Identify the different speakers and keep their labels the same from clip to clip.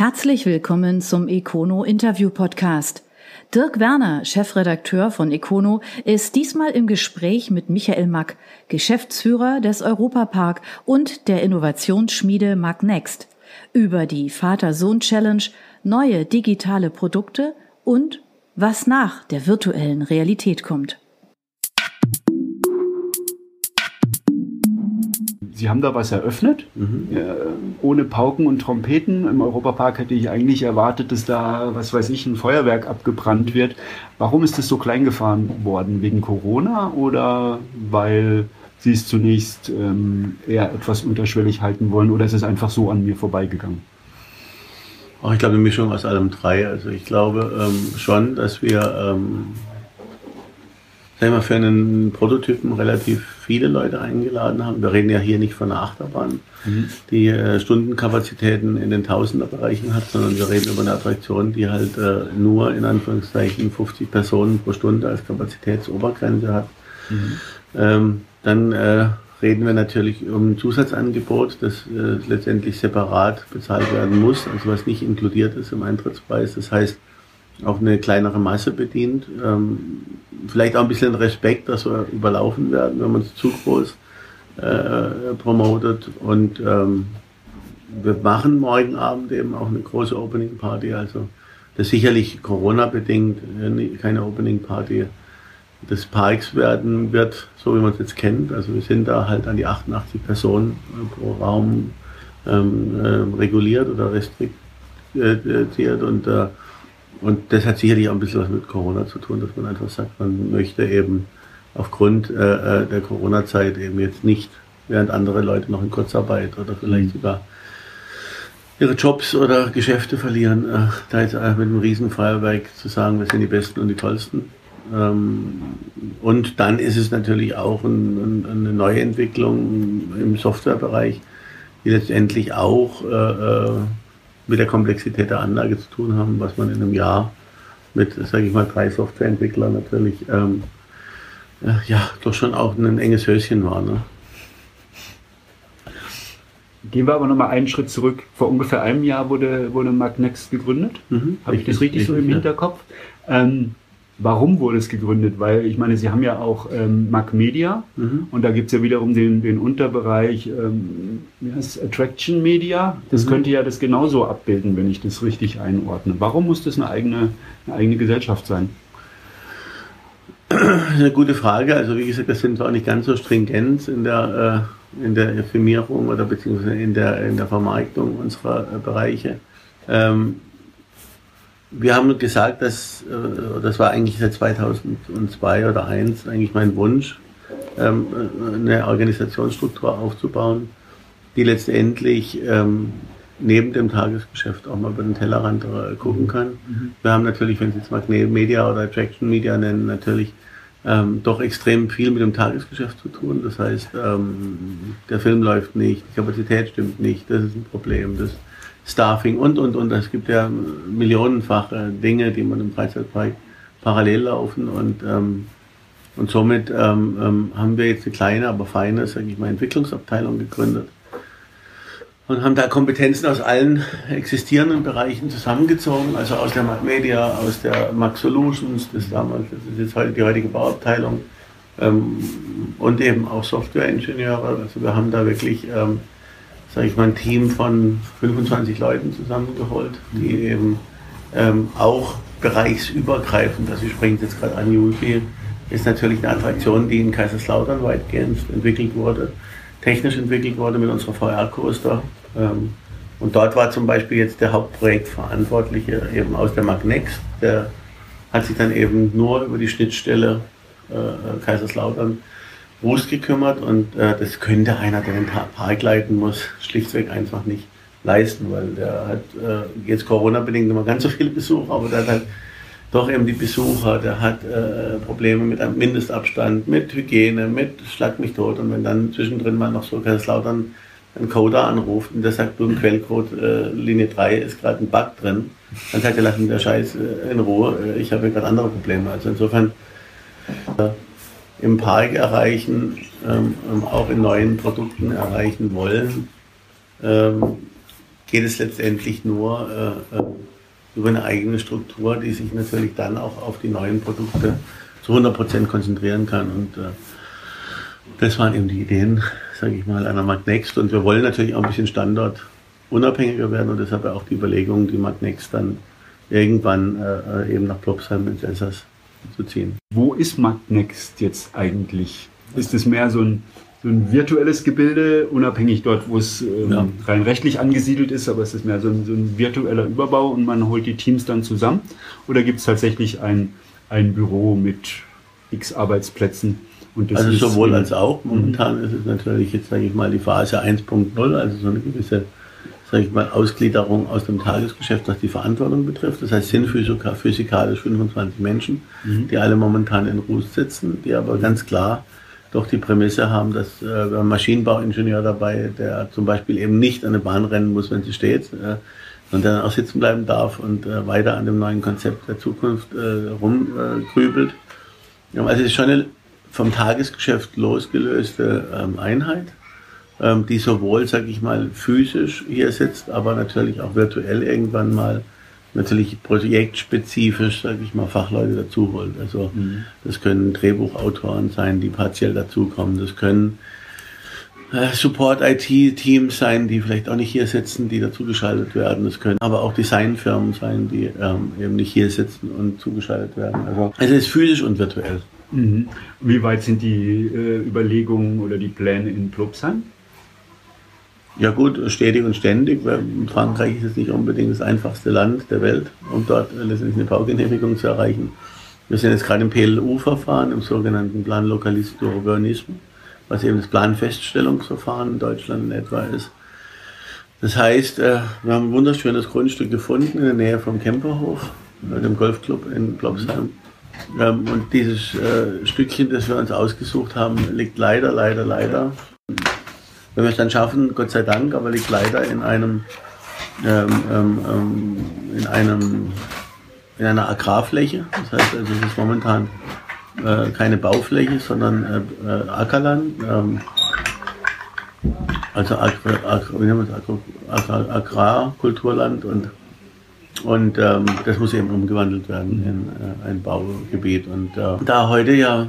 Speaker 1: Herzlich willkommen zum Econo Interview Podcast. Dirk Werner, Chefredakteur von Econo, ist diesmal im Gespräch mit Michael Mack, Geschäftsführer des Europapark und der Innovationsschmiede Magnext, über die Vater-Sohn-Challenge, neue digitale Produkte und was nach der virtuellen Realität kommt.
Speaker 2: Sie haben da was eröffnet, mhm. äh, ohne Pauken und Trompeten. Im Europapark hätte ich eigentlich erwartet, dass da, was weiß ich, ein Feuerwerk abgebrannt wird. Warum ist das so klein gefahren worden? Wegen Corona oder weil Sie es zunächst ähm, eher etwas unterschwellig halten wollen oder ist es einfach so an mir vorbeigegangen?
Speaker 3: Oh, ich glaube, eine Mischung aus allem drei. Also ich glaube ähm, schon, dass wir ähm, sagen wir, für einen Prototypen relativ viele Leute eingeladen haben. Wir reden ja hier nicht von einer Achterbahn, mhm. die äh, Stundenkapazitäten in den Tausenderbereichen hat, sondern wir reden über eine Attraktion, die halt äh, nur in Anführungszeichen 50 Personen pro Stunde als Kapazitätsobergrenze hat. Mhm. Ähm, dann äh, reden wir natürlich um ein Zusatzangebot, das äh, letztendlich separat bezahlt werden muss, also was nicht inkludiert ist im Eintrittspreis. Das heißt, auch eine kleinere Masse bedient. Ähm, vielleicht auch ein bisschen Respekt, dass wir überlaufen werden, wenn man es zu groß äh, promotet. Und ähm, wir machen morgen Abend eben auch eine große Opening Party. Also das ist sicherlich Corona-bedingt äh, keine Opening Party des Parks werden wird, so wie man es jetzt kennt. Also wir sind da halt an die 88 Personen pro Raum ähm, äh, reguliert oder restriktiert und äh, und das hat sicherlich auch ein bisschen was mit Corona zu tun, dass man einfach sagt, man möchte eben aufgrund äh, äh der Corona-Zeit eben jetzt nicht, während andere Leute noch in Kurzarbeit oder vielleicht mhm. sogar ihre Jobs oder Geschäfte verlieren, äh, da jetzt mit einem Riesenfeuerwerk zu sagen, wir sind die Besten und die Tollsten. Ähm, und dann ist es natürlich auch ein, ein, eine Neuentwicklung im Softwarebereich, die letztendlich auch äh, äh mit der Komplexität der Anlage zu tun haben, was man in einem Jahr mit, sage ich mal, drei Softwareentwicklern natürlich, ähm, äh, ja, doch schon auch ein enges Höschen war. Ne?
Speaker 2: Gehen wir aber nochmal einen Schritt zurück. Vor ungefähr einem Jahr wurde, wurde Magnext gegründet. Mhm, Habe ich das richtig, richtig so im Hinterkopf? Ähm, Warum wurde es gegründet? Weil ich meine, Sie haben ja auch ähm, Mac Media mhm. und da gibt es ja wiederum den, den Unterbereich ähm, wie heißt Attraction Media. Das mhm. könnte ja das genauso abbilden, wenn ich das richtig einordne. Warum muss das eine eigene, eine eigene Gesellschaft sein?
Speaker 3: Eine gute Frage. Also wie gesagt, das sind zwar nicht ganz so stringent in der, äh, in der Firmierung oder beziehungsweise in der, in der Vermarktung unserer äh, Bereiche. Ähm, wir haben gesagt, dass äh, das war eigentlich seit 2002 oder 2001 eigentlich mein Wunsch, ähm, eine Organisationsstruktur aufzubauen, die letztendlich ähm, neben dem Tagesgeschäft auch mal über den Tellerrand äh, gucken kann. Mhm. Wir haben natürlich, wenn Sie jetzt Magnet Media oder Attraction Media nennen, natürlich ähm, doch extrem viel mit dem Tagesgeschäft zu tun. Das heißt, ähm, der Film läuft nicht, die Kapazität stimmt nicht, das ist ein Problem. Das Staffing und, und, und. Es gibt ja millionenfache Dinge, die man im Freizeitpark parallel laufen und, ähm, und somit ähm, ähm, haben wir jetzt eine kleine, aber feine, sage ich mal, Entwicklungsabteilung gegründet und haben da Kompetenzen aus allen existierenden Bereichen zusammengezogen, also aus der Mac Media, aus der Mac Solutions, das damals, das ist jetzt heute die heutige Bauabteilung ähm, und eben auch Softwareingenieure. Also wir haben da wirklich ähm, sage ich mal, ein Team von 25 Leuten zusammengeholt, die mhm. eben ähm, auch bereichsübergreifend, also ich spreche jetzt gerade an Yuki, ist natürlich eine Attraktion, die in Kaiserslautern weitgehend entwickelt wurde, technisch entwickelt wurde mit unserer VR-Coaster. Ähm, und dort war zum Beispiel jetzt der Hauptprojektverantwortliche eben aus der Magnex, der hat sich dann eben nur über die Schnittstelle äh, Kaiserslautern Wust gekümmert und äh, das könnte einer, der den Park leiten muss, schlichtweg einfach nicht leisten, weil der hat äh, jetzt Corona-bedingt immer ganz so viele Besucher, aber der hat halt doch eben die Besucher, der hat äh, Probleme mit einem Mindestabstand, mit Hygiene, mit Schlag mich tot und wenn dann zwischendrin mal noch so Kaiserslautern ein Coder anruft und der sagt, du im Quellcode äh, Linie 3 ist gerade ein Bug drin, dann sagt er, lass mich der Scheiß äh, in Ruhe, äh, ich habe gerade andere Probleme. Also insofern äh, im Park erreichen, ähm, ähm, auch in neuen Produkten erreichen wollen, ähm, geht es letztendlich nur äh, äh, über eine eigene Struktur, die sich natürlich dann auch auf die neuen Produkte zu 100% konzentrieren kann. Und äh, das waren eben die Ideen, sage ich mal, einer Magnext. Und wir wollen natürlich auch ein bisschen standortunabhängiger werden und deshalb auch die Überlegung, die Magnext dann irgendwann äh, eben nach Plopsheim ins Elsass zu ziehen.
Speaker 2: Wo ist Magnext jetzt eigentlich? Ist es mehr so ein, so ein virtuelles Gebilde, unabhängig dort, wo es ähm, ja. rein rechtlich angesiedelt ist, aber es ist mehr so ein, so ein, virtueller Überbau und man holt die Teams dann zusammen? Oder gibt es tatsächlich ein, ein Büro mit x Arbeitsplätzen?
Speaker 3: also sowohl als auch. Momentan ist es natürlich jetzt, sage ich mal, die Phase 1.0, also so eine gewisse sage ich mal, Ausgliederung aus dem Tagesgeschäft, was die Verantwortung betrifft. Das heißt, sind physikalisch 25 Menschen, mhm. die alle momentan in Ruß sitzen, die aber ganz klar doch die Prämisse haben, dass äh, ein Maschinenbauingenieur dabei, der zum Beispiel eben nicht an der Bahn rennen muss, wenn sie steht, äh, und dann auch sitzen bleiben darf und äh, weiter an dem neuen Konzept der Zukunft äh, rumgrübelt. also es ist schon eine vom Tagesgeschäft losgelöste ähm, Einheit ähm, die sowohl, sage ich mal, physisch hier sitzt, aber natürlich auch virtuell irgendwann mal natürlich projektspezifisch, sage ich mal, Fachleute dazu holt. Also mhm. das können Drehbuchautoren sein, die partiell dazukommen. Das können äh, Support-IT-Teams sein, die vielleicht auch nicht hier sitzen, die dazugeschaltet werden. Das können aber auch Designfirmen sein, die ähm, eben nicht hier sitzen und zugeschaltet werden. Also es ist physisch und virtuell.
Speaker 2: Mhm. Wie weit sind die äh, Überlegungen oder die Pläne in Plopsheim?
Speaker 3: Ja gut, stetig und ständig, Frankreich ist jetzt nicht unbedingt das einfachste Land der Welt, um dort letztendlich eine Baugenehmigung zu erreichen. Wir sind jetzt gerade im PLU-Verfahren, im sogenannten Plan Localiste d'Urbanisme, was eben das Planfeststellungsverfahren in Deutschland in etwa ist. Das heißt, äh, wir haben ein wunderschönes Grundstück gefunden in der Nähe vom Kemperhof, äh, dem Golfclub in Plopsheim. Ähm, und dieses äh, Stückchen, das wir uns ausgesucht haben, liegt leider, leider, leider wenn wir es dann schaffen, Gott sei Dank, aber liegt leider in einem, ähm, ähm, ähm, in einem, in einer Agrarfläche. Das heißt, also es ist momentan äh, keine Baufläche, sondern äh, äh, Ackerland. Ähm, also Agrarkulturland und und ähm, das muss eben umgewandelt werden in äh, ein Baugebiet. Und äh, da heute ja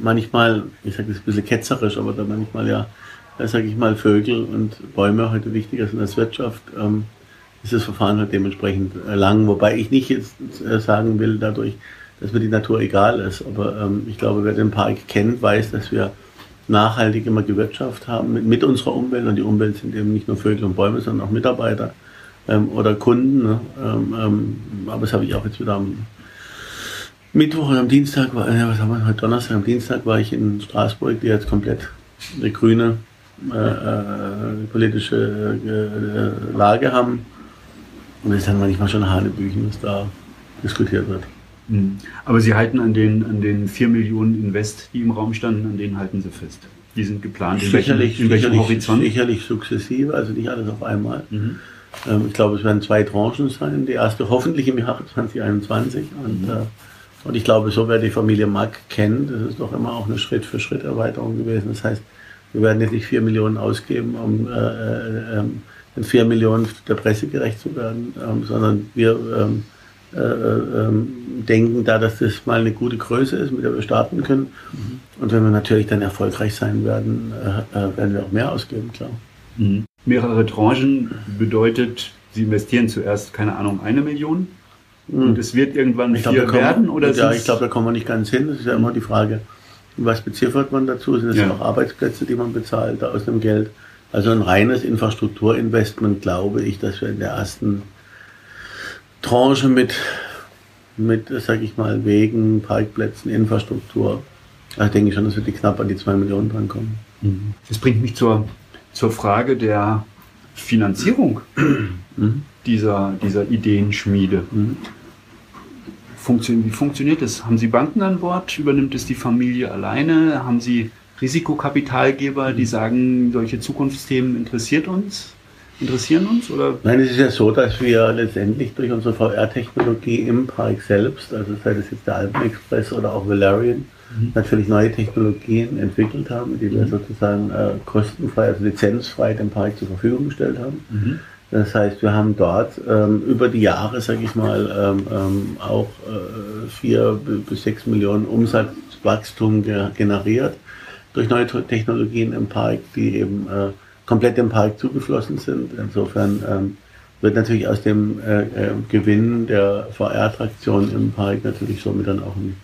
Speaker 3: manchmal, ich sage das ein bisschen ketzerisch, aber da manchmal ja sage ich mal, Vögel und Bäume heute wichtiger sind als Wirtschaft, ähm, ist das Verfahren halt dementsprechend äh, lang. Wobei ich nicht jetzt äh, sagen will dadurch, dass mir die Natur egal ist. Aber ähm, ich glaube, wer den Park kennt, weiß, dass wir nachhaltig immer gewirtschaftet haben mit, mit, unserer Umwelt. Und die Umwelt sind eben nicht nur Vögel und Bäume, sondern auch Mitarbeiter ähm, oder Kunden. Ne? Ähm, ähm, aber das habe ich auch jetzt wieder am Mittwoch und am Dienstag, war, äh, was haben wir heute Donnerstag, am Dienstag war ich in Straßburg, die jetzt komplett eine grüne äh, äh, politische äh, Lage haben. Und es ist dann manchmal schon Hanebüchen, was da diskutiert wird.
Speaker 2: Mhm. Aber Sie halten an den, an den 4 Millionen Invest, die im Raum standen, an denen halten Sie fest. Die sind geplant.
Speaker 3: In welchem, in welchem sicherlich, Horizont? Sicherlich sukzessive, also nicht alles auf einmal. Mhm. Ähm, ich glaube, es werden zwei Tranchen sein. Die erste hoffentlich im Jahr 2021. Und, mhm. äh, und ich glaube, so wer die Familie Mack kennt, das ist doch immer auch eine Schritt-für-Schritt-Erweiterung gewesen. Das heißt, wir werden jetzt nicht vier Millionen ausgeben, um äh, äh, ähm, den vier Millionen der Presse gerecht zu werden, ähm, sondern wir ähm, äh, äh, ähm, denken da, dass das mal eine gute Größe ist, mit der wir starten können. Mhm. Und wenn wir natürlich dann erfolgreich sein werden, äh, äh werden wir auch mehr ausgeben, klar.
Speaker 2: Mhm. Mehrere Tranchen bedeutet, Sie investieren zuerst, keine Ahnung, eine Million mhm. und es wird irgendwann ich vier
Speaker 3: glaub, werden? Oder ja, ich glaube, da kommen wir nicht ganz hin. Das ist ja immer die Frage, was beziffert man dazu? Sind das ja. auch Arbeitsplätze, die man bezahlt aus dem Geld? Also ein reines Infrastrukturinvestment glaube ich, dass wir in der ersten Tranche mit, mit sag ich mal, Wegen, Parkplätzen, Infrastruktur, also denke ich schon, dass wir die knapp an die zwei Millionen drankommen.
Speaker 2: Mhm. Das bringt mich zur, zur Frage der Finanzierung mhm. dieser, dieser Ideenschmiede. Mhm funktio wie funktioniert das? Haben Sie Banken an Bord? Übernimmt es die Familie alleine? Haben Sie Risikokapitalgeber, die sagen, solche Zukunftsthemen interessiert uns? Interessieren uns? Oder?
Speaker 3: Nein, es ist ja so, dass wir letztendlich durch unsere VR-Technologie im Park selbst, also sei das jetzt der Alpenexpress oder auch Valerian, mhm. natürlich neue Technologien entwickelt haben, die wir mhm. sozusagen äh, kostenfrei, also lizenzfrei dem Park zur Verfügung gestellt haben. Mhm. Das heißt, wir haben dort ähm, über die Jahre, sage ich mal, ähm, ähm, auch äh, vier bis sechs Millionen Umsatzwachstum ge generiert durch neue Technologien im Park, die eben äh, komplett dem Park zugeflossen sind. Insofern ähm, wird natürlich aus dem äh, äh, Gewinn der VR-Attraktion im Park natürlich somit dann auch ein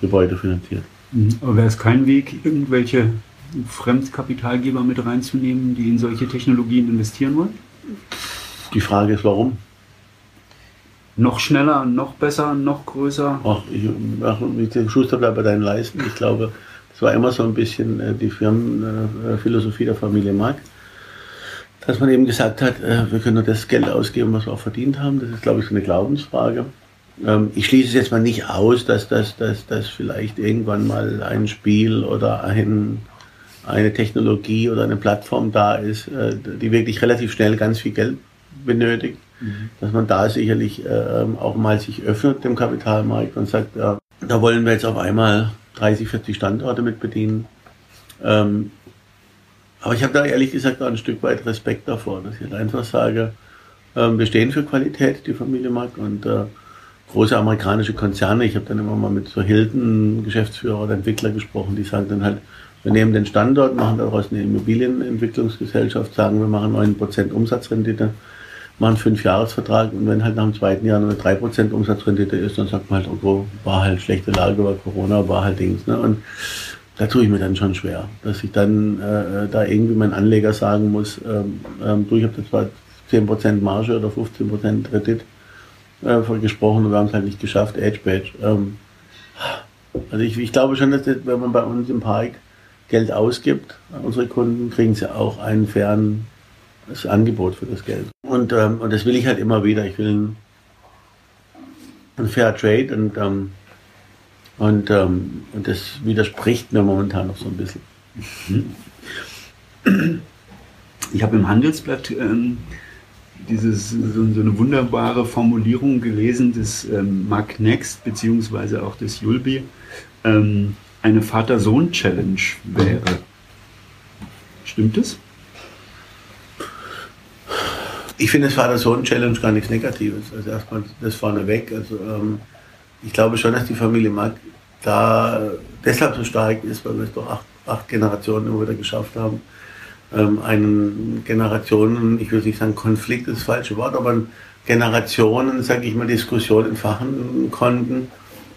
Speaker 3: Gebäude finanziert.
Speaker 2: Mhm. Aber wäre es kein Weg, irgendwelche Fremdkapitalgeber mit reinzunehmen, die in solche Technologien investieren wollen?
Speaker 3: Die Frage ist, warum?
Speaker 2: Noch schneller, noch besser, noch größer?
Speaker 3: Ach, ich, ach, Schuster bleibt bei deinen Leisten. Ich glaube, das war immer so ein bisschen äh, die Firmenphilosophie der Familie Mark, dass man eben gesagt hat, äh, wir können nur das Geld ausgeben, was wir auch verdient haben. Das ist, glaube ich, so eine Glaubensfrage. Ähm, ich schließe es jetzt mal nicht aus, dass das dass, dass vielleicht irgendwann mal ein Spiel oder ein eine Technologie oder eine Plattform da ist, äh, die wirklich relativ schnell ganz viel Geld benötigt, mhm. dass man da sicherlich äh, auch mal sich öffnet dem Kapitalmarkt und sagt, ja, da wollen wir jetzt auf einmal 30, 40 Standorte mit bedienen. Ähm, aber ich habe da ehrlich gesagt auch ein Stück weit Respekt davor, dass ich halt einfach sage, ähm, wir stehen für Qualität, die Familie Mack und äh, große amerikanische Konzerne. Ich habe dann immer mal mit so Hilton Geschäftsführer oder Entwickler gesprochen, die sagen dann halt, wir nehmen den Standort, machen daraus eine Immobilienentwicklungsgesellschaft, sagen, wir machen 9% Umsatzrendite, machen einen Fünfjahresvertrag und wenn halt nach dem zweiten Jahr nur eine 3% Umsatzrendite ist, dann sagt man halt, oh, war halt schlechte Lage, war Corona, war halt Dings. Ne? Und da tue ich mir dann schon schwer, dass ich dann äh, da irgendwie meinen Anleger sagen muss, ähm, ähm, du, ich habe zwar 10% Marge oder 15% Kredit äh, gesprochen und wir haben es halt nicht geschafft, Edge Badge. Ähm, also ich, ich glaube schon, dass das, wenn man bei uns im Park Geld ausgibt, unsere Kunden, kriegen sie auch ein faires Angebot für das Geld. Und, ähm, und das will ich halt immer wieder. Ich will ein, ein Fair Trade und, ähm, und, ähm, und das widerspricht mir momentan noch so ein bisschen.
Speaker 2: Ich habe im Handelsblatt ähm, dieses, so, so, eine wunderbare Formulierung gelesen des ähm, Mark Next beziehungsweise auch des Julbi. Ähm, eine Vater-Sohn-Challenge wäre. Stimmt es?
Speaker 3: Ich finde das Vater-Sohn-Challenge gar nichts Negatives. Also erstmal das vorneweg. Also ähm, ich glaube schon, dass die Familie Mack da deshalb so stark ist, weil wir es doch acht, acht Generationen immer wieder geschafft haben, ähm, einen Generationen, ich will nicht sagen Konflikt ist das falsche Wort, aber Generationen, sage ich mal, Diskussionen entfachen konnten,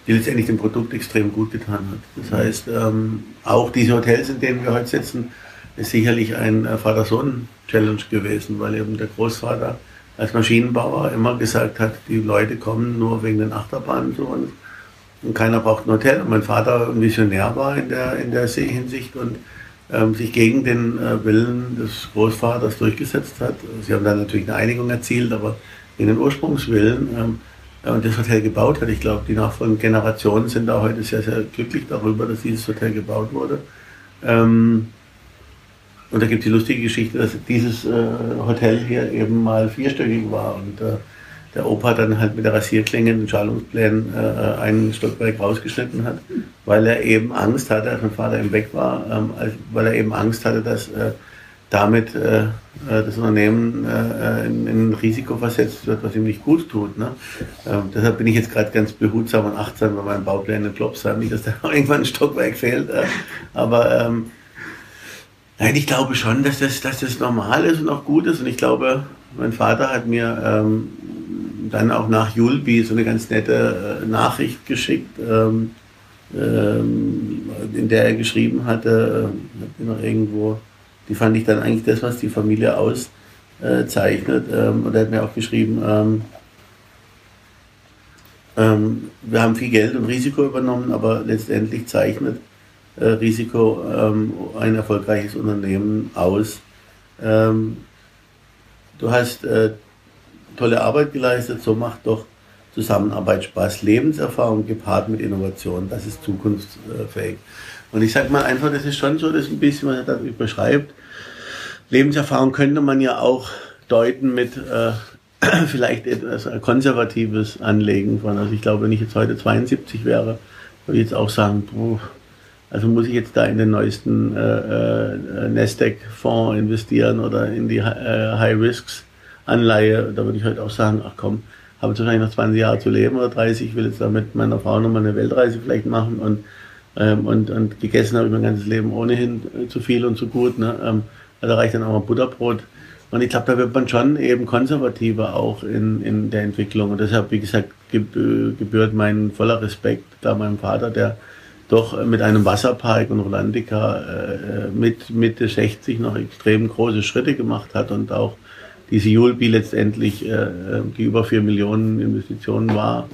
Speaker 3: die letztendlich dem Produkt extrem gut getan hat. Das heißt, ähm, auch diese Hotels, in denen wir heute sitzen, ist sicherlich ein äh, Vater-Sohn-Challenge gewesen, weil eben der Großvater als Maschinenbauer immer gesagt hat, die Leute kommen nur wegen den Achterbahnen zu uns und keiner braucht ein Hotel. Und mein Vater ein Visionär war in der, in der Hinsicht und ähm, sich gegen den äh, Willen des Großvaters durchgesetzt hat. Sie haben dann natürlich eine Einigung erzielt, aber in den Ursprungswillen ähm, und das Hotel gebaut hat. Ich glaube, die nachfolgenden Generationen sind da heute sehr, sehr glücklich darüber, dass dieses Hotel gebaut wurde. Ähm, und da gibt es die lustige Geschichte, dass dieses äh, Hotel hier eben mal vierstöckig war und äh, der Opa dann halt mit der Rasierklinge in den Schalungsplänen äh, einen Stockwerk rausgeschnitten hat, weil er eben Angst hatte, als mein Vater im Weg war, ähm, weil er eben Angst hatte, dass äh, damit äh, äh, das Unternehmen in, in, ein Risiko versetzt wird, was ihm nicht gut tut. Ne? Ähm, deshalb bin ich jetzt gerade ganz behutsam und achtsam bei meinen Bauplänen in Plopsheim, nicht, dass da irgendwann ein Stockwerk fehlt. Aber ähm, nein, ich glaube schon, dass das, dass das normal ist und auch gut ist. Und ich glaube, mein Vater hat mir ähm, dann auch nach Julbi so eine ganz nette äh, Nachricht geschickt. Ähm, ähm, in der er geschrieben hatte, äh, noch irgendwo, die fand ich dann eigentlich das, was die Familie auszeichnet. Ähm, und er hat mir auch geschrieben, ähm, ähm, wir haben viel Geld und Risiko übernommen, aber letztendlich zeichnet äh, Risiko ähm, ein erfolgreiches Unternehmen aus. Ähm, du hast äh, tolle Arbeit geleistet, so macht doch Zusammenarbeit Spaß. Lebenserfahrung gepaart mit Innovation, das ist zukunftsfähig. Und ich sage mal einfach, das ist schon so, das ein bisschen, was er da beschreibt. Lebenserfahrung könnte man ja auch deuten mit äh, vielleicht etwas konservatives Anlegen von. Also ich glaube, wenn ich jetzt heute 72 wäre, würde ich jetzt auch sagen, boah, also muss ich jetzt da in den neuesten äh, äh, Nasdaq-Fonds investieren oder in die äh, High Risks Anleihe, da würde ich heute auch sagen, ach komm, habe jetzt wahrscheinlich noch 20 Jahre zu leben oder 30, will jetzt da mit meiner Frau nochmal eine Weltreise vielleicht machen und, ähm, und, und gegessen habe ich mein ganzes Leben ohnehin zu viel und zu gut. Ne? Ähm, da reicht dann auch mal Butterbrot. Und ich glaube, da wird man schon eben konservativer auch in, in der Entwicklung. Und deshalb, wie gesagt, gebührt mein voller Respekt da meinem Vater, der doch mit einem Wasserpark und Rolandica äh, mit Mitte 60 noch extrem große Schritte gemacht hat und auch diese Julbi letztendlich, äh, die über 4 Millionen Investitionen war,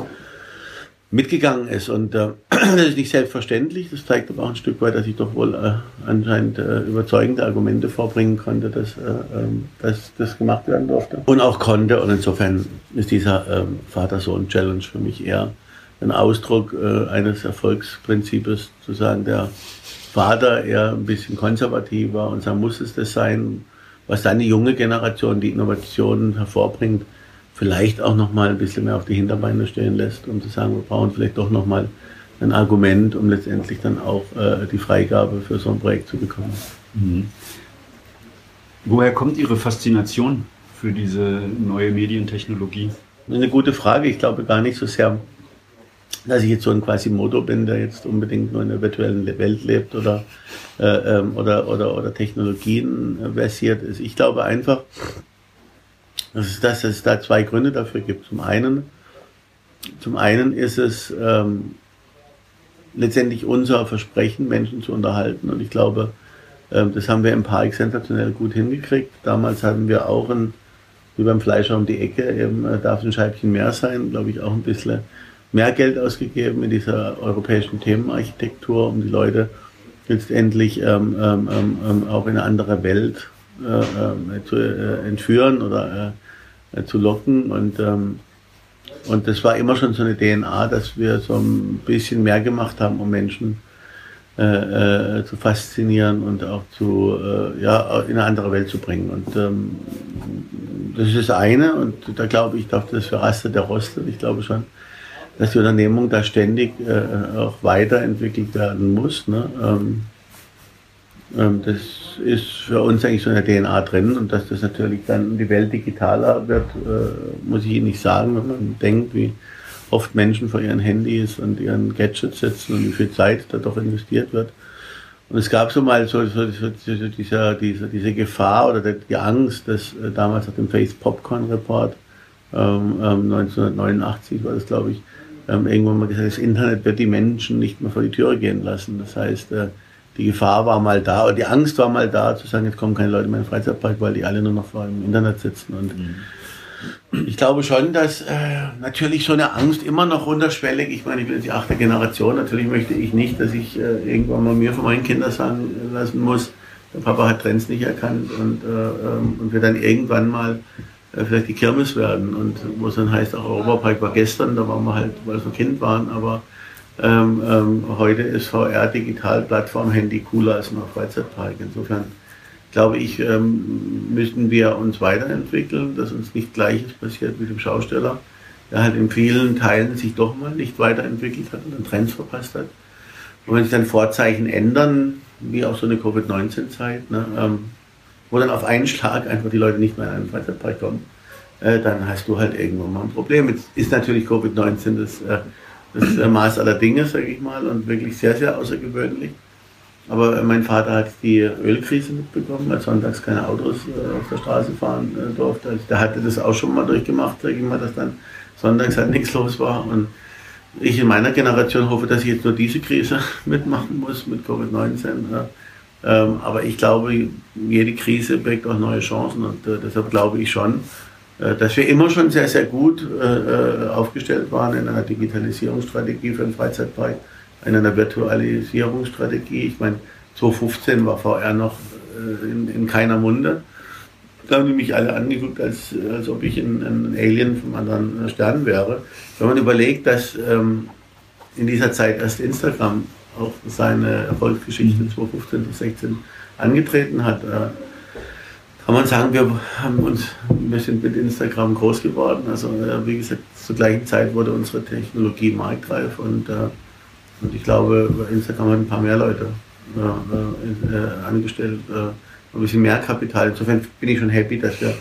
Speaker 3: mitgegangen ist. Und äh, das ist nicht selbstverständlich. Das zeigt aber auch ein Stück weit, dass ich doch wohl äh, anscheinend äh, überzeugende Argumente vorbringen konnte, dass, äh, ähm, dass das gemacht werden durfte. Und auch konnte. Und insofern ist dieser ähm, Vater-Sohn-Challenge für mich eher ein Ausdruck äh, eines Erfolgsprinzips, zu sagen, der Vater eher ein bisschen konservativer und sagen, muss es das sein, was dann die junge Generation, die Innovationen hervorbringt, vielleicht auch noch mal ein bisschen mehr auf die Hinterbeine stehen lässt, um zu sagen, wir brauchen vielleicht doch noch mal ein Argument, um letztendlich dann auch äh, die Freigabe für so ein Projekt zu bekommen. Mhm.
Speaker 2: Woher kommt Ihre Faszination für diese neue Medientechnologie?
Speaker 3: Eine gute Frage. Ich glaube gar nicht so sehr, dass ich jetzt so ein Quasimodo bin, der jetzt unbedingt nur in der virtuellen Welt lebt oder, äh, ähm, oder, oder, oder Technologien versiert ist. Ich glaube einfach, das ist das, dass es da zwei Gründe dafür gibt. Zum einen, zum einen ist es ähm, letztendlich unser Versprechen, Menschen zu unterhalten. Und ich glaube, ähm, das haben wir im Park sensationell gut hingekriegt. Damals hatten wir auch ein, wie beim Fleischer um die Ecke, eben äh, darf ein Scheibchen mehr sein, glaube ich, auch ein bisschen mehr Geld ausgegeben in dieser europäischen Themenarchitektur, um die Leute letztendlich ähm, ähm, ähm, ähm auch in eine andere Welt äh, äh, zu äh, entführen oder äh, zu locken. Und, ähm, und das war immer schon so eine DNA, dass wir so ein bisschen mehr gemacht haben, um Menschen äh, zu faszinieren und auch zu, äh, ja, in eine andere Welt zu bringen. Und ähm, das ist das eine. Und da glaube ich, dachte, das für Raster der Rostet. Ich glaube schon, dass die Unternehmung da ständig äh, auch weiterentwickelt werden muss. Ne? Ähm, ähm, das ist für uns eigentlich so in der DNA drin und dass das natürlich dann die Welt digitaler wird, äh, muss ich Ihnen nicht sagen, wenn man denkt, wie oft Menschen vor ihren Handys und ihren Gadgets sitzen und wie viel Zeit da doch investiert wird. Und es gab so mal so, so, so, so dieser, diese, diese Gefahr oder die Angst, dass äh, damals nach dem Face Popcorn Report ähm, ähm, 1989 war das, glaube ich, ähm, irgendwann mal gesagt, das Internet wird die Menschen nicht mehr vor die Türe gehen lassen. Das heißt, äh, die Gefahr war mal da, oder die Angst war mal da, zu sagen, jetzt kommen keine Leute mehr in den Freizeitpark, weil die alle nur noch vor dem Internet sitzen. Und mhm. ich glaube schon, dass äh, natürlich so eine Angst immer noch unterschwellig, ich meine, ich bin jetzt die achte Generation, natürlich möchte ich nicht, dass ich äh, irgendwann mal mir von meinen Kindern sagen lassen muss, der Papa hat Trends nicht erkannt und, äh, ähm, und wir dann irgendwann mal vielleicht die Kirmes werden und wo es dann heißt, auch Europapark war gestern, da waren wir halt, weil wir Kind waren, aber ähm, ähm, heute ist VR Digital Plattform Handy cooler als noch Freizeitpark. Insofern glaube ich, ähm, müssen wir uns weiterentwickeln, dass uns nicht Gleiches passiert mit dem Schausteller, der halt in vielen Teilen sich doch mal nicht weiterentwickelt hat und dann Trends verpasst hat. Und wenn sich dann Vorzeichen ändern, wie auch so eine Covid-19-Zeit, ne, ähm, wo dann auf einen Schlag einfach die Leute nicht mehr in einen Freizeitpark kommen, äh, dann hast du halt irgendwann mal ein Problem. Jetzt ist natürlich Covid-19 das äh, das ein Maß aller Dinge, sage ich mal, und wirklich sehr, sehr außergewöhnlich. Aber mein Vater hat die Ölkrise mitbekommen, weil sonntags keine Autos äh, auf der Straße fahren äh, durfte. Also der hatte das auch schon mal durchgemacht, sage ich mal, dass dann sonntags halt nichts los war. Und ich in meiner Generation hoffe, dass ich jetzt nur diese Krise mitmachen muss mit Covid-19. Ähm, aber ich glaube, jede Krise birgt auch neue Chancen und äh, deshalb glaube ich schon, äh, dass wir immer schon sehr, sehr gut äh, äh, aufgestellt waren in einer Digitalisierungsstrategie für den Freizeitpark, in einer Virtualisierungsstrategie. Ich meine, 2015 war VR noch in, in keiner Munde. Da haben die mich alle angeguckt, als, als ob ich ein, ein Alien vom anderen Stern wäre. Wenn man überlegt, dass ähm, in dieser Zeit erst Instagram auch seine Erfolgsgeschichte 2015 bis 2016 angetreten hat, äh, kann man sagen, wir haben uns, wir sind mit Instagram groß geworden. Also wie gesagt, zur gleichen Zeit wurde unsere Technologie marktreif und, äh, und ich glaube, Instagram hat ein paar mehr Leute äh, äh, angestellt, äh, ein bisschen mehr Kapital. Insofern bin ich schon happy, dass wir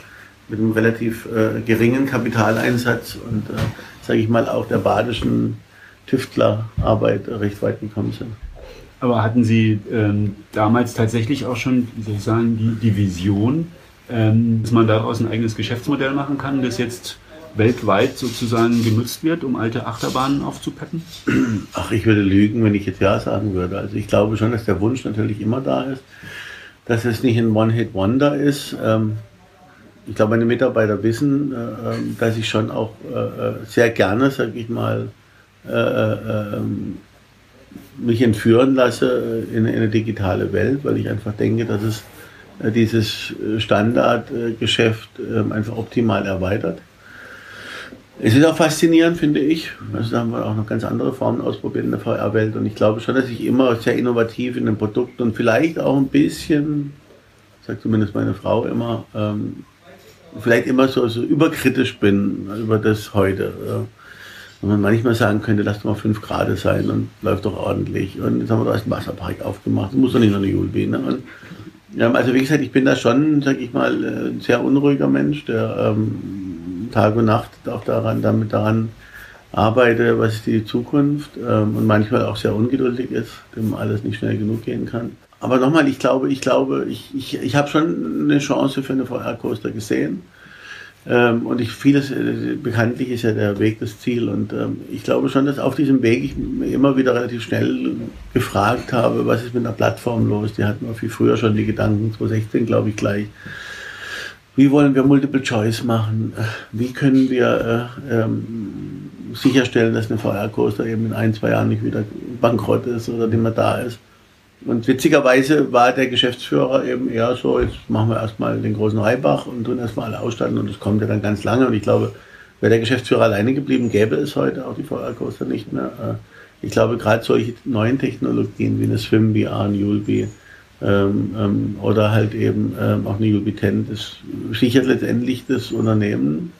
Speaker 3: mit einem relativ äh, geringen Kapitaleinsatz und, äh, sage ich mal, auch der badischen Tüftlerarbeit recht weit gekommen sind.
Speaker 2: Aber hatten Sie ähm, damals tatsächlich auch schon, wie soll ich sagen, die, die Vision, ähm, dass man daraus ein eigenes Geschäftsmodell machen kann, das jetzt weltweit sozusagen genutzt wird, um alte Achterbahnen aufzupeppen?
Speaker 3: Ach, ich würde lügen, wenn ich jetzt Ja sagen würde. Also ich glaube schon, dass der Wunsch natürlich immer da ist, dass es nicht ein One-Hit-Wonder ist. Ähm, ich glaube, meine Mitarbeiter wissen, äh, ähm, dass ich schon auch äh, äh sehr gerne, sage ich mal, äh, äh mich entführen lasse in, in, eine digitale Welt, weil ich einfach denke, dass es äh, dieses Standardgeschäft ähm, einfach optimal erweitert. Es ist auch faszinierend, finde ich. Also da haben wir auch noch ganz andere Formen ausprobiert in der VR-Welt. Und ich glaube schon, dass ich immer sehr innovativ in den Produkten und vielleicht auch ein bisschen, sagt zumindest meine Frau immer, ähm, vielleicht immer so, so überkritisch bin über das heute. Und man manchmal sagen könnte, lass doch mal fünf Grad sein und läuft doch ordentlich. Und jetzt haben wir da einen Wasserpark aufgemacht. Das muss doch nicht nur eine Julbi. Ne? Und, ja, also wie gesagt, ich bin da schon, sag ich mal, äh, ein sehr unruhiger Mensch, der ähm, Tag und Nacht auch daran, damit daran arbeite, was ist die Zukunft ähm, und manchmal auch sehr ungeduldig ist, dem alles nicht schnell genug gehen kann. Aber nochmal, ich glaube, ich glaube, ich, ich, ich habe schon eine Chance für eine VR-Coaster gesehen. Ähm, und ich, vieles, äh, bekanntlich ist ja der Weg das Ziel. Und ähm, ich glaube schon, dass auf diesem Weg ich immer wieder relativ schnell gefragt habe, was ist mit einer Plattform los? Die hatten wir viel früher schon die Gedanken, 2016 glaube ich gleich wie wollen wir Multiple Choice machen? Wie können wir äh, ähm, sicherstellen, dass eine VR-Coaster eben in ein, zwei Jahren nicht wieder bankrott ist oder nicht mehr da ist? Und witzigerweise war der Geschäftsführer eben eher so, jetzt machen wir erstmal den großen Reibach und tun erstmal alle ausstatten und das kommt ja dann ganz lange. Und ich glaube, wäre der Geschäftsführer alleine geblieben, gäbe es heute auch die VR-Coaster nicht mehr. Äh, ich glaube, gerade solche neuen Technologien wie eine Swim VR, ein Yulby, ähm, ähm, oder halt eben ähm, auch eine Ubitent. Das sichert letztendlich das Unternehmen.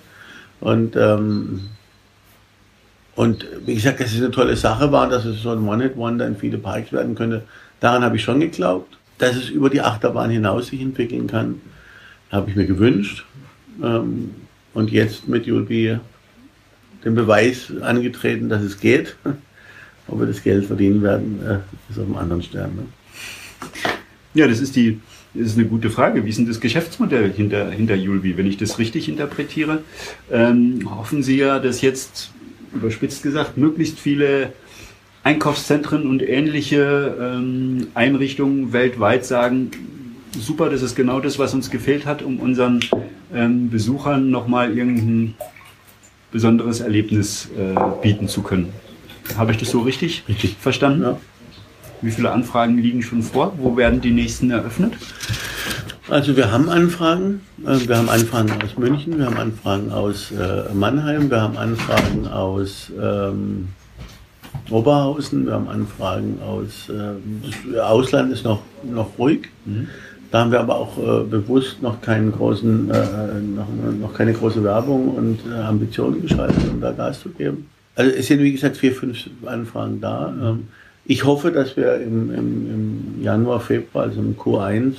Speaker 3: Und, ähm, und wie gesagt, dass es eine tolle Sache war, dass es so ein One-Hit-Wonder in viele Parks werden könnte, daran habe ich schon geglaubt. Dass es über die Achterbahn hinaus sich entwickeln kann, habe ich mir gewünscht. Ähm, und jetzt mit Julbi den Beweis angetreten, dass es geht. Ob wir das Geld verdienen werden, äh, ist auf einem anderen Stern. Ne?
Speaker 2: Ja, das ist die, das ist eine gute Frage. Wie ist denn das Geschäftsmodell hinter, hinter Julbi? Wenn ich das richtig interpretiere, ähm, hoffen Sie ja, dass jetzt, überspitzt gesagt, möglichst viele Einkaufszentren und ähnliche ähm, Einrichtungen weltweit sagen, super, das ist genau das, was uns gefehlt hat, um unseren ähm, Besuchern nochmal irgendein besonderes Erlebnis äh, bieten zu können. Habe ich das so richtig, richtig. verstanden? Ja. Wie viele Anfragen liegen schon vor? Wo werden die nächsten eröffnet?
Speaker 3: Also wir haben Anfragen. Äh, wir haben Anfragen aus München, wir haben Anfragen aus äh, Mannheim, wir haben Anfragen aus ähm, Oberhausen, wir haben Anfragen aus äh, Ausland ist noch, noch ruhig. Mhm. Da haben wir aber auch äh, bewusst noch keinen großen, äh, noch, noch, keine große Werbung und äh, Ambitionen geschaltet, um da Gas zu geben. Also es sind wie gesagt vier, fünf Anfragen da. Ähm, ich hoffe, dass wir im, im, im Januar, Februar, also im Q1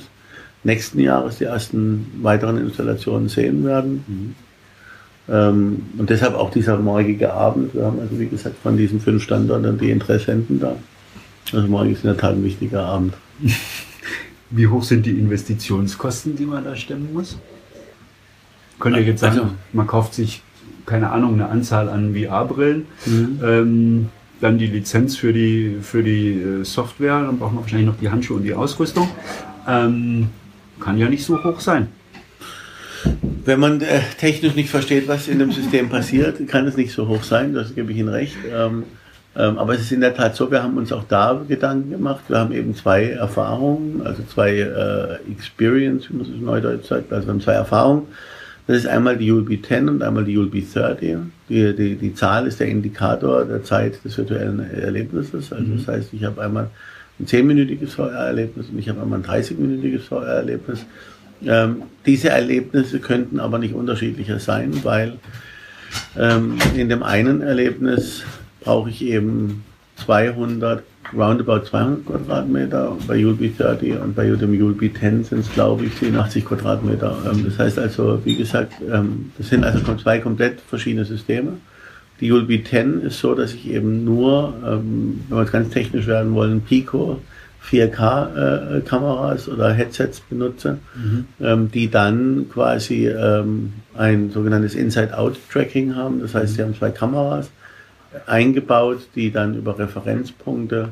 Speaker 3: nächsten Jahres die ersten weiteren Installationen sehen werden. Mhm. Ähm, und deshalb auch dieser morgige Abend. Wir haben also, wie gesagt, von diesen fünf Standorten die Interessenten da. Also morgen ist in der Tat ein wichtiger Abend.
Speaker 2: Wie hoch sind die Investitionskosten, die man da stemmen muss? Könnt ihr jetzt sagen, also, man kauft sich, keine Ahnung, eine Anzahl an VR-Brillen. Mhm. Ähm, dann die Lizenz für die, für die äh, Software, dann braucht man wahrscheinlich noch die Handschuhe und die Ausrüstung. Ähm, kann ja nicht so hoch sein.
Speaker 3: Wenn man äh, technisch nicht versteht, was in dem System passiert, kann es nicht so hoch sein, das gebe ich Ihnen recht. Ähm, ähm, aber es ist in der Tat so, wir haben uns auch da Gedanken gemacht. Wir haben eben zwei Erfahrungen, also zwei äh, Experience, wie man es in Neudeutsch sagt, also wir haben zwei Erfahrungen das ist einmal die ULB 10 und einmal die ULB 30. Die, die, die Zahl ist der Indikator der Zeit des virtuellen Erlebnisses. Also mhm. das heißt, ich habe einmal ein 10-minütiges VR-Erlebnis und ich habe einmal ein 30-minütiges VR-Erlebnis. Ähm, diese Erlebnisse könnten aber nicht unterschiedlicher sein, weil ähm, in dem einen Erlebnis brauche ich eben 200 roundabout 200 Quadratmeter, bei ULB 30 und bei dem ULB 10 sind es, glaube ich, 87 Quadratmeter. Ähm, das heißt also, wie gesagt, ähm, das sind also zwei komplett verschiedene Systeme. Die ULB 10 ist so, dass ich eben nur, ähm, wenn wir es ganz technisch werden wollen, Pico 4K-Kameras äh, oder Headsets benutze, mhm. ähm, die dann quasi ähm, ein sogenanntes Inside-Out-Tracking haben. Das heißt, sie haben zwei Kameras eingebaut, die dann über Referenzpunkte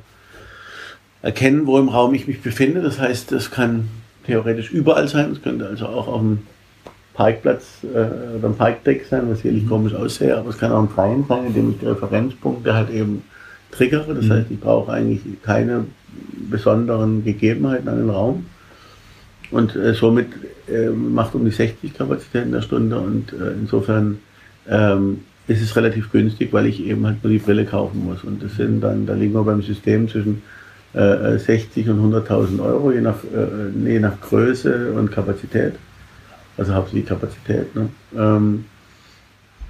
Speaker 3: erkennen, wo im Raum ich mich befinde. Das heißt, das kann theoretisch überall sein. Es könnte also auch auf dem Parkplatz äh, oder am Parkdeck sein, was sicherlich mhm. komisch aussehe, aber es kann auch ein Freien sein, indem ich die Referenzpunkte halt eben triggere. Das mhm. heißt, ich brauche eigentlich keine besonderen Gegebenheiten an den Raum. Und äh, somit äh, macht um die 60 Kapazitäten der Stunde und äh, insofern ähm, ist es relativ günstig, weil ich eben halt nur die Brille kaufen muss. Und das sind dann, da liegen wir beim System zwischen 60 äh, und 100.000 Euro, je nach, äh, je nach Größe und Kapazität. Also hauptsächlich Kapazität. Ne? Ähm,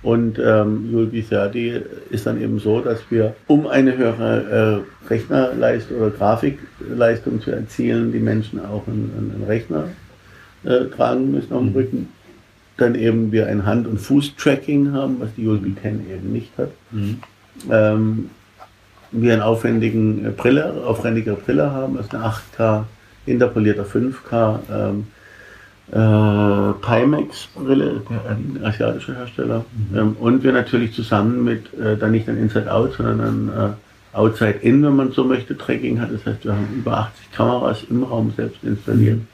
Speaker 3: und ähm, Julbi Serdi ist dann eben so, dass wir, um eine höhere äh, Rechnerleistung oder Grafikleistung zu erzielen, die Menschen auch einen, einen Rechner äh, tragen müssen am mhm. Rücken. Dann eben wir ein Hand- und Fuß-Tracking haben, was die Julbi 10 eben nicht hat. Mhm. Ähm, wir einen aufwendigen äh, Brille, aufwendige Brille haben, also eine 8K interpolierter 5K ähm, äh, Pimax-Brille, ein asiatischer Hersteller. Mhm. Ähm, und wir natürlich zusammen mit, äh, dann nicht ein Inside-Out, sondern ein äh, Outside-In, wenn man so möchte, Tracking hat. Das heißt, wir haben über 80 Kameras im Raum selbst installiert. Mhm.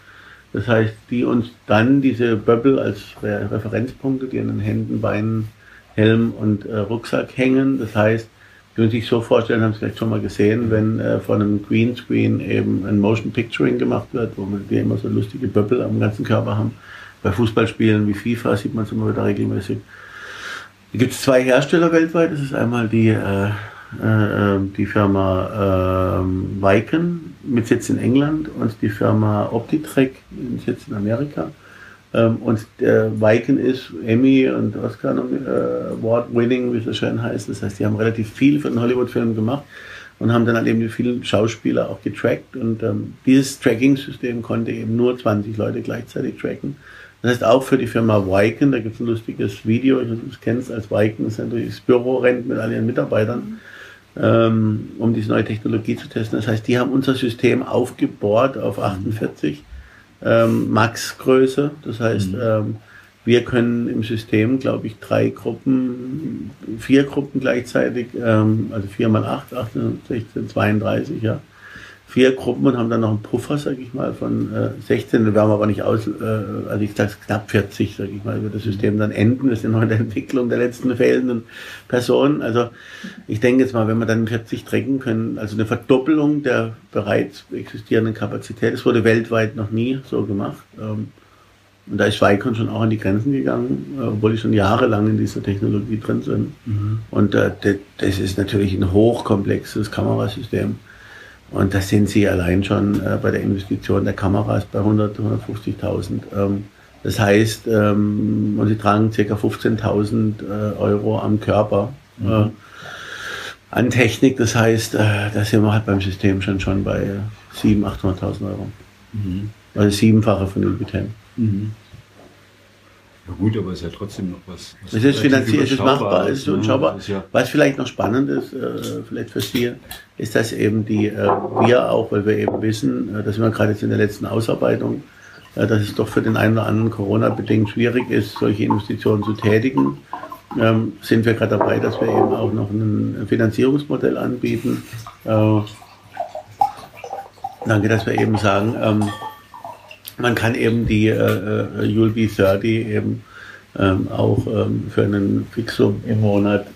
Speaker 3: Das heißt, die uns dann diese Bubble als Re Referenzpunkte, die an den Händen, Beinen, Helm und äh, Rucksack hängen. Das heißt, können sich so vorstellen, haben Sie vielleicht schon mal gesehen, wenn äh, von einem Greenscreen eben ein Motion Picturing gemacht wird, wo wir immer so lustige Böppel am ganzen Körper haben. Bei Fußballspielen wie FIFA sieht man es immer wieder regelmäßig. Da gibt es zwei Hersteller weltweit. Das ist einmal die, äh, äh, die Firma äh, Viken mit Sitz in England und die Firma Optitrek mit Sitz in Amerika. Ähm, und der Viken ist Emmy und Oscar äh, Award winning, wie es so schön heißt. Das heißt, die haben relativ viel für den Hollywood-Film gemacht und haben dann halt eben die vielen Schauspieler auch getrackt. Und ähm, dieses Tracking-System konnte eben nur 20 Leute gleichzeitig tracken. Das heißt auch für die Firma Viken, da gibt es ein lustiges Video, ich weiß nicht, du es kennst, als Viken ist natürlich das Büro rennt mit all ihren Mitarbeitern, ähm, um diese neue Technologie zu testen. Das heißt, die haben unser System aufgebohrt auf 48 ähm, Max-Größe. Das heißt, mhm. ähm, wir können im System, glaube ich, drei Gruppen, vier Gruppen gleichzeitig, ähm, also vier mal acht, 18, 16, 32, ja, vier Gruppen und haben dann noch einen Puffer, sag ich mal, von äh, 16. Da werden wir aber nicht aus, äh, also ich sage knapp 40, sag ich mal, wird das System dann enden. Das ist noch in der Entwicklung der letzten fehlenden Personen. Also ich denke jetzt mal, wenn wir dann 40 trecken können, also eine Verdoppelung der bereits existierenden Kapazität. Das wurde weltweit noch nie so gemacht. Ähm, und da ist Weikon schon auch an die Grenzen gegangen, äh, obwohl die schon jahrelang in dieser Technologie drin sind. Mhm. Und äh, das ist natürlich ein hochkomplexes Kamerasystem. Und das sind sie allein schon äh, bei der Investition der Kameras bei 100, 150.000. Ähm, das heißt, ähm, und sie tragen ca. 15.000 äh, Euro am Körper mhm. äh, an Technik. Das heißt, äh, da sind wir halt beim System schon, schon bei 700.000, 800.000 Euro. Mhm. Also siebenfache von den Biten. Mhm.
Speaker 2: Ja gut, aber es ist ja trotzdem noch was. was
Speaker 3: es ist finanziell, es ist machbar, es ist unschaubar. Ja. Was vielleicht noch spannend ist, äh, vielleicht für Sie, ist, dass eben die, äh, wir auch, weil wir eben wissen, äh, dass wir gerade jetzt in der letzten Ausarbeitung, äh, dass es doch für den einen oder anderen Corona-bedingt schwierig ist, solche Investitionen zu tätigen, ähm, sind wir gerade dabei, dass wir eben auch noch ein Finanzierungsmodell anbieten. Äh, danke, dass wir eben sagen, ähm, man kann eben die äh, äh ULB 30 eben ähm, auch ähm, für einen Fixum im Monat,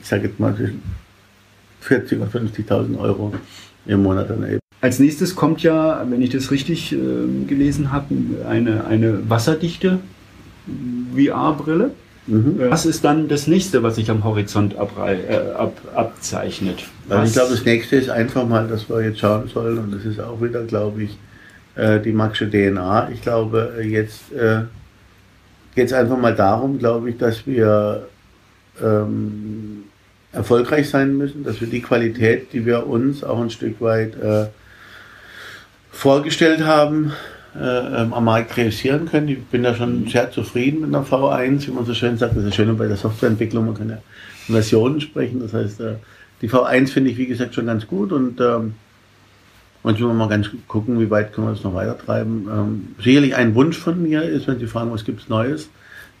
Speaker 3: ich sage jetzt mal zwischen 40.000 und 50.000 Euro im Monat dann eben.
Speaker 2: Als nächstes kommt ja, wenn ich das richtig äh, gelesen habe, eine, eine wasserdichte VR-Brille. Mhm. Was ist dann das nächste, was sich am Horizont äh, ab, abzeichnet?
Speaker 3: Also ich glaube, das nächste ist einfach mal, dass wir jetzt schauen sollen, und das ist auch wieder, glaube ich, äh, die Maxische DNA. Ich glaube, äh, jetzt äh, geht es einfach mal darum, glaube ich, dass wir ähm, erfolgreich sein müssen, dass wir die Qualität, die wir uns auch ein Stück weit äh, vorgestellt haben, äh, ähm, am Markt realisieren können. Ich bin da schon sehr zufrieden mit einer V1, wie man so schön sagt. Das ist schön bei der Softwareentwicklung, man kann ja Versionen sprechen. Das heißt, die V1 finde ich, wie gesagt, schon ganz gut und ähm, manchmal mal ganz gucken, wie weit können wir das noch weiter treiben. Ähm, sicherlich ein Wunsch von mir ist, wenn Sie fragen, was gibt es Neues,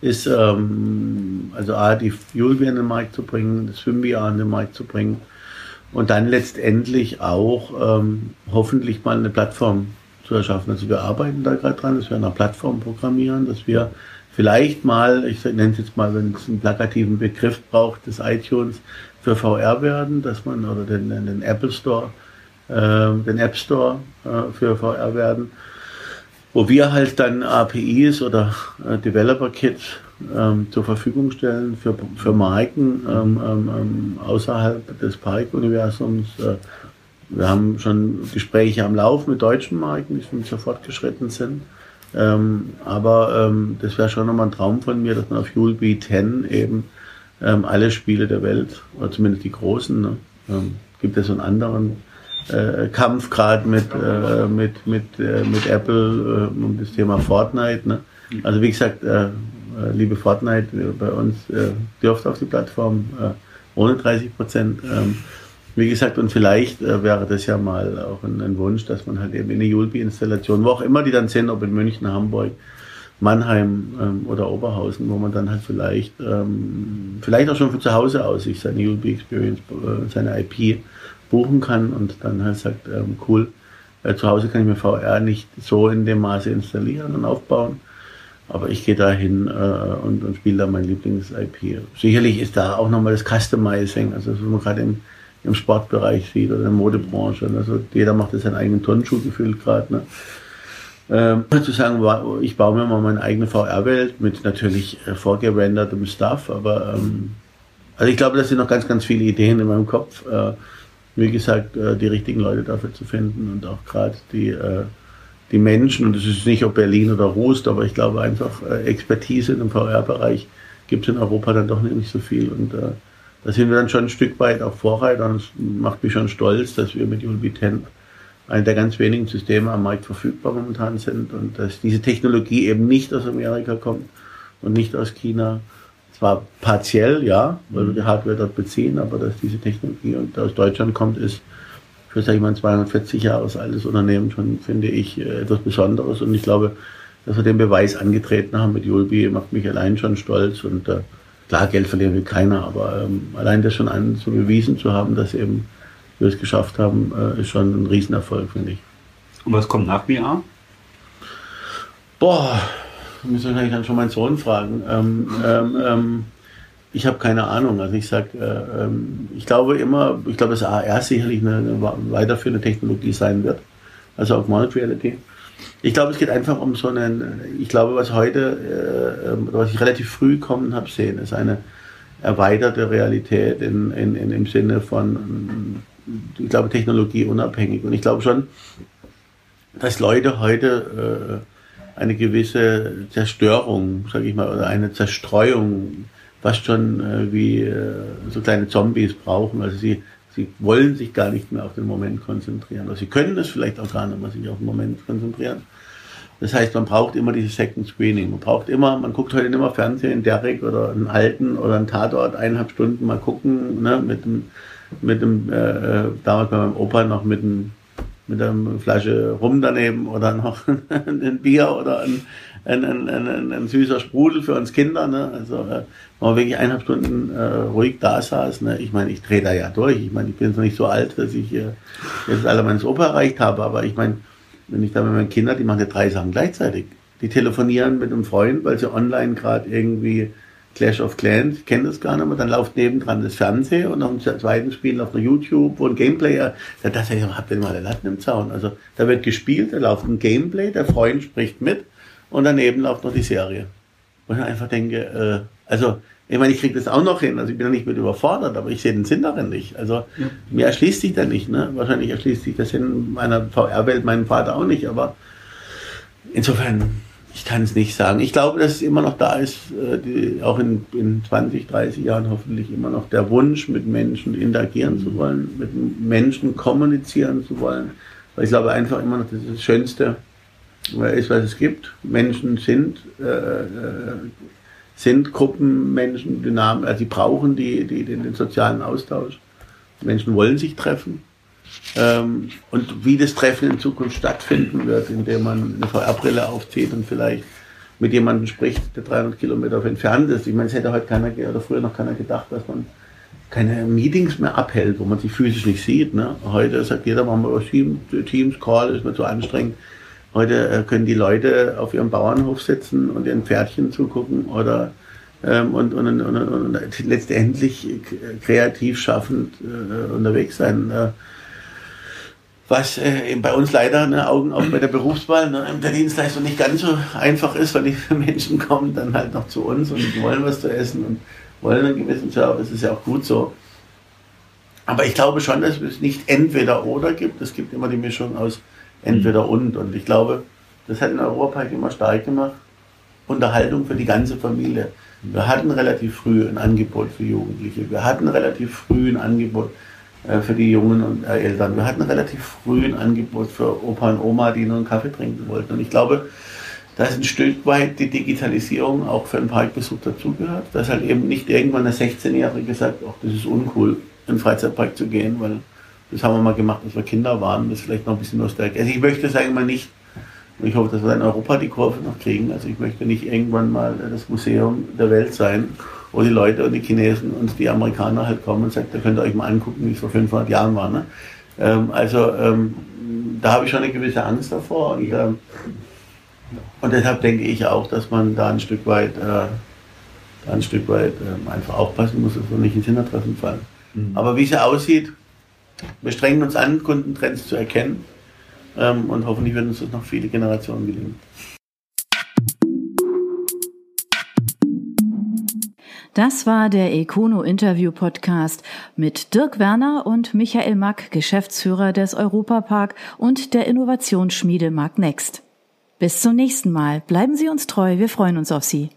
Speaker 3: ist ähm, also A, die Fuel an den Markt zu bringen, das Swimby an den Markt zu bringen und dann letztendlich auch ähm, hoffentlich mal eine Plattform zu erschaffen. Also wir arbeiten da gerade dran, dass wir eine Plattform programmieren, dass wir vielleicht mal, ich nenne es jetzt mal, wenn es einen plakativen Begriff braucht, des iTunes für VR werden, dass man, oder den, den Apple Store, den App Store äh, für VR werden, wo wir halt dann APIs oder äh, Developer Kits ähm, zur Verfügung stellen für, für Marken ähm, ähm, außerhalb des Park-Universums, äh, wir haben schon Gespräche am Lauf mit deutschen Marken, die schon sehr fortgeschritten sind. Ähm, aber ähm, das wäre schon nochmal ein Traum von mir, dass man auf ULB 10 eben ähm, alle Spiele der Welt, oder zumindest die großen, ne, gibt es einen anderen äh, Kampf gerade mit, äh, mit, mit, äh, mit Apple äh, um das Thema Fortnite. Ne? Also wie gesagt, äh, äh, liebe Fortnite, bei uns dürft auf die Plattform ohne 30 Prozent. Ähm, wie gesagt, und vielleicht äh, wäre das ja mal auch ein, ein, Wunsch, dass man halt eben in eine Julbi-Installation, wo auch immer die dann sind, ob in München, Hamburg, Mannheim ähm, oder Oberhausen, wo man dann halt vielleicht, ähm, vielleicht auch schon von zu Hause aus sich seine Julbi Experience, äh, seine IP buchen kann und dann halt sagt, ähm, cool, äh, zu Hause kann ich mir VR nicht so in dem Maße installieren und aufbauen. Aber ich gehe da hin äh, und, und spiele da mein Lieblings-IP. Sicherlich ist da auch nochmal das Customizing, also was man gerade im im Sportbereich sieht oder in der Modebranche. Also jeder macht das seinen eigenen Tonschuh gefühlt gerade. Ne? Ähm, zu sagen, ich baue mir mal meine eigene VR-Welt mit natürlich äh, vorgerendertem Stuff, aber ähm, also ich glaube, das sind noch ganz, ganz viele Ideen in meinem Kopf. Äh, wie gesagt, äh, die richtigen Leute dafür zu finden und auch gerade die, äh, die Menschen, und das ist nicht ob Berlin oder Rust, aber ich glaube einfach äh, Expertise im VR-Bereich gibt es in Europa dann doch nicht so viel. Und da sind wir dann schon ein Stück weit auch Vorreiter. Und es macht mich schon stolz, dass wir mit Ulbi 10 eine der ganz wenigen Systeme am Markt verfügbar momentan sind. Und dass diese Technologie eben nicht aus Amerika kommt und nicht aus China. Zwar partiell, ja, weil wir die Hardware dort beziehen, aber dass diese Technologie aus Deutschland kommt, ist für, sag ich mal, ein 240 Jahre altes Unternehmen schon, finde ich, äh, etwas Besonderes. Und ich glaube, dass wir den Beweis angetreten haben mit Julbi, macht mich allein schon stolz und äh, Klar, Geld verlieren will keiner, aber ähm, allein das schon einen so bewiesen zu haben, dass eben wir es geschafft haben, äh, ist schon ein Riesenerfolg, finde ich.
Speaker 2: Und was kommt nach VR?
Speaker 3: Boah, wir wahrscheinlich dann schon meinen Sohn fragen. Ähm, ähm, ähm ich habe keine Ahnung. Also ich sage, äh, ähm, ich glaube immer, ich glaube, dass AR sicherlich eine, eine weiterführende Technologie sein wird. Also Augmented Reality. Ich glaube, es geht einfach um so einen, ich glaube, was heute, äh, ähm, was ich relativ früh kommen habe sehen, ist eine erweiterte Realität in, in, in, im Sinne von, ich glaube, Technologie unabhängig. Und ich glaube schon, dass Leute heute äh, eine gewisse Zerstörung, sage ich mal, oder eine Zerstreuung fast schon äh, wie äh, so kleine Zombies brauchen. Also sie, sie wollen sich gar nicht mehr auf den Moment konzentrieren. Oder sie können es vielleicht auch gar nicht mehr sich auf den Moment konzentrieren. Das heißt, man braucht immer dieses Second Screening. Man braucht immer, man guckt heute immer Fernsehen, Derek oder einen alten oder einen Tatort, eineinhalb Stunden mal gucken, ne, mit dem, mit dem, äh, damals bei meinem Opa noch mit dem, mit einer Flasche Rum daneben oder noch ein Bier oder ein, ein, ein, ein, süßer Sprudel für uns Kinder. Ne? Also äh, wenn man wirklich eineinhalb Stunden äh, ruhig da saß. Ne? Ich meine, ich drehe da ja durch. Ich meine, ich bin jetzt noch nicht so alt, dass ich äh, jetzt alle meines Opa erreicht habe, aber ich meine, wenn ich da mit meinen Kindern, die machen ja drei Sachen gleichzeitig. Die telefonieren mit einem Freund, weil sie online gerade irgendwie Clash of Clans, ich kenne das gar nicht mehr, dann läuft nebendran das Fernsehen und noch ein zweites Spiel auf der YouTube, wo ein Gameplay, ja, das habt ihr mal alle Latten im Zaun. Also da wird gespielt, da läuft ein Gameplay, der Freund spricht mit und daneben läuft noch die Serie. Und ich einfach denke, äh, also ich meine, ich kriege das auch noch hin, also ich bin da nicht mit überfordert, aber ich sehe den Sinn darin nicht. Also ja. mir erschließt sich da nicht. Ne? Wahrscheinlich erschließt sich der Sinn meiner VR-Welt meinem Vater auch nicht, aber insofern, Ich kann es nicht sagen. Ich glaube, dass es immer noch da ist, äh, die, auch in, in 20, 30 Jahren hoffentlich immer noch der Wunsch, mit Menschen interagieren zu wollen, mit Menschen kommunizieren zu wollen. Weil ich glaube einfach immer noch, das ist das Schönste, ist, was es gibt. Menschen sind, äh, äh sind Gruppenmenschen, Dynamik, also sie brauchen die, die, den, den sozialen Austausch. Menschen wollen sich treffen. Ähm, und wie das Treffen in Zukunft stattfinden wird, indem man eine VR-Brille aufzieht und vielleicht mit jemandem spricht, der 300 Kilometer entfernt ist. Ich meine, es hätte heute keiner oder früher noch keiner gedacht, dass man keine Meetings mehr abhält, wo man sich physisch nicht sieht. Ne? Heute sagt jeder, machen wir Teams, Teams Call, ist mir zu anstrengend. Heute äh, können die Leute auf ihrem Bauernhof sitzen und ihren Pferdchen zugucken oder ähm, und, und, und, und, letztendlich kreativ schaffend äh, unterwegs sein. Äh, was äh, bei uns leider ne, Augen auch bei der Berufswahl ne, der Dienstleistung nicht ganz so einfach ist, weil die Menschen kommen dann halt noch zu uns und wollen was zu essen und wollen einen gewissen Service. Das ist ja auch gut so. Aber ich glaube schon, dass es nicht entweder oder gibt. Es gibt immer die Mischung aus entweder mhm. und. Und ich glaube, das hat in Europa halt immer stark gemacht. Unterhaltung für die ganze Familie. Wir hatten relativ früh ein Angebot für Jugendliche. Wir hatten relativ früh ein Angebot äh, für die Jungen und äh, Eltern. Wir hatten relativ früh ein Angebot für Opa und Oma, die nur einen Kaffee trinken wollten. Und ich glaube, da ist ein Stück weit die Digitalisierung auch für einen Parkbesuch dazugehört. Dass halt eben nicht irgendwann eine 16-Jährige sagt, ach, das ist uncool, in den Freizeitpark zu gehen, weil das haben wir mal gemacht, als wir Kinder waren. Das ist vielleicht noch ein bisschen nostalgisch. Also ich möchte, sagen wir mal, nicht ich hoffe, dass wir in Europa die Kurve noch kriegen. Also ich möchte nicht irgendwann mal das Museum der Welt sein, wo die Leute und die Chinesen und die Amerikaner halt kommen und sagen, da könnt ihr euch mal angucken, wie es vor 500 Jahren war. Ne? Ähm, also ähm, da habe ich schon eine gewisse Angst davor. Und, ähm, und deshalb denke ich auch, dass man da ein Stück weit, äh, ein Stück weit äh, einfach aufpassen muss, dass wir nicht ins Hintertreffen fallen. Mhm. Aber wie es aussieht, wir strengen uns an, Kundentrends zu erkennen ähm, und hoffentlich werden uns das noch viele Generationen gelingen.
Speaker 1: Das war der Econo Interview Podcast mit Dirk Werner und Michael Mack, Geschäftsführer des Europapark und der Innovationsschmiede Mark Next. Bis zum nächsten Mal. Bleiben Sie uns treu. Wir freuen uns auf Sie.